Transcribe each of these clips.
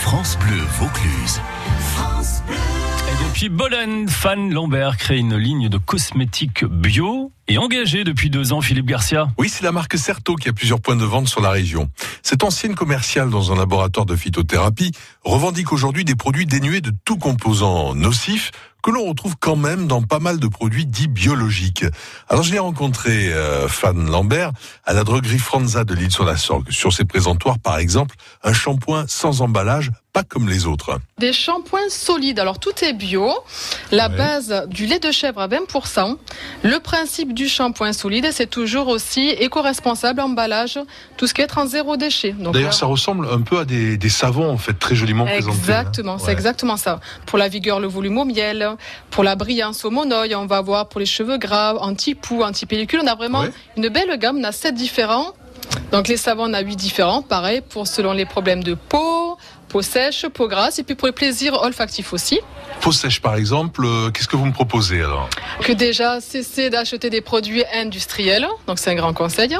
France Bleu Vaucluse. Et depuis Bolène, Fan Lambert crée une ligne de cosmétiques bio et engagé depuis deux ans, Philippe Garcia. Oui, c'est la marque Certo qui a plusieurs points de vente sur la région. Cette ancienne commerciale dans un laboratoire de phytothérapie revendique aujourd'hui des produits dénués de tout composant nocif que l'on retrouve quand même dans pas mal de produits dits biologiques. Alors je l'ai rencontré, euh, Fan Lambert, à la droguerie Franza de l'île sur la Sorgue. Sur ses présentoirs, par exemple, un shampoing sans emballage, pas comme les autres. Des shampoings solides. Alors tout est bio. La Ouais. base du lait de chèvre à 20%. Le principe du shampoing solide, c'est toujours aussi éco-responsable, emballage, tout ce qui est en zéro déchet. D'ailleurs, là- ça ressemble un peu à des, des savons, en fait, très joliment présentés. hein. Exactement, c'est Ouais. exactement ça. Pour la vigueur, le volume au miel, pour la brillance au monoeil, on va voir pour les cheveux gras, anti-poux, anti-pellicule. On a vraiment Ouais. une belle gamme, on a sept différents. Donc les savons, on a huit différents, pareil, pour selon les problèmes de peau, peau sèche, peau grasse, et puis pour les plaisirs olfactifs aussi. Peau sèche, par exemple, euh, qu'est-ce que vous me proposez alors Que déjà, cesser d'acheter des produits industriels, donc c'est un grand conseil.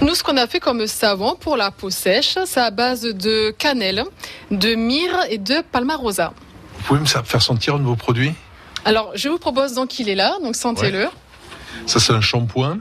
Nous, ce qu'on a fait comme savon pour la peau sèche, c'est à base de cannelle, de myrrhe et de palmarosa. Vous pouvez me faire sentir un de vos produits? Alors, je vous propose donc qu'il est là, donc sentez-le. Ça, c'est un shampoing.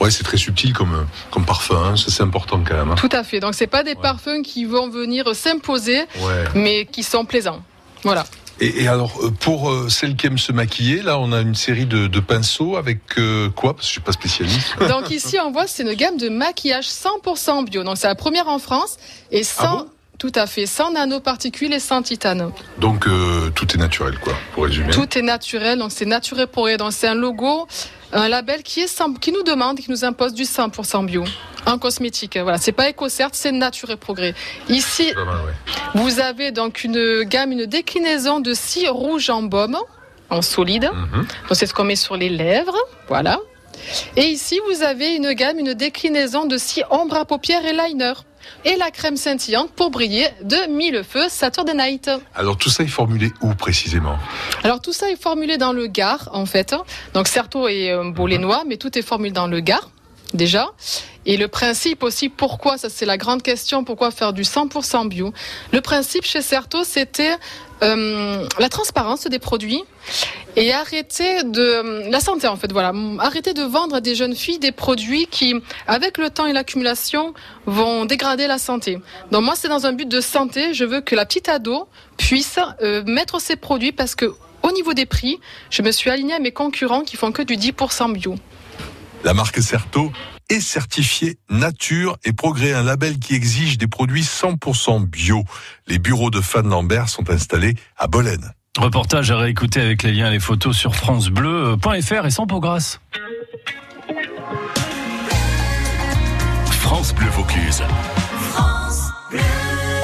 Ouais, c'est très subtil comme, comme parfum, hein. ça c'est important quand même. hein. Tout à fait. Donc, c'est pas des Ouais. parfums qui vont venir s'imposer, Ouais. mais qui sont plaisants. Voilà. Et, et alors, euh, pour euh, celles qui aiment se maquiller, là, on a une série de, de pinceaux avec euh, quoi? Parce que je suis pas spécialiste. Donc, ici, on voit, c'est une gamme de maquillage 100% bio. Donc, c'est la première en France et sans. Ah bon? Tout à fait, sans nanoparticules et sans titane. Donc, euh, tout est naturel, quoi, pour résumer. Tout est naturel, donc c'est naturel pour rien. Donc c'est un logo, un label qui est 100 qui nous demande, qui nous impose du 100% bio. En cosmétique, voilà, c'est pas EcoCert, c'est Nature et Progrès. Ici, Pas mal, ouais. vous avez donc une gamme, une déclinaison de scie rouge en baume, en solide. Mhm. Donc c'est ce qu'on met sur les lèvres, voilà. Et ici, vous avez une gamme, une déclinaison de scie ombre à paupières et liner. Et la crème scintillante pour briller de Millefeu Saturday Night. Alors, tout ça est formulé où précisément? Alors tout ça est formulé dans le Gard en fait. Donc Certeau est euh, bolénois, mais tout est formulé dans le Gard déjà. Et le principe aussi, pourquoi, ça c'est la grande question, pourquoi faire du 100% bio. Le principe chez Certeau, c'était euh, la transparence des produits et arrêter de la santé en fait voilà. Arrêter de vendre à des jeunes filles des produits qui avec le temps et l'accumulation vont dégrader la santé. Donc moi c'est dans un but de santé. Je veux que la petite ado puisse euh, mettre ses produits parce que au niveau des prix je me suis alignée à mes concurrents qui font que du 10% bio La marque Certo est certifiée Nature et Progrès, un label qui exige des produits 100% bio. Les bureaux de Fan Lambert sont installés à Bolène. Reportage à réécouter avec les liens et les photos sur francebleu.fr et sans peau grasse. France Bleu Vaucluse.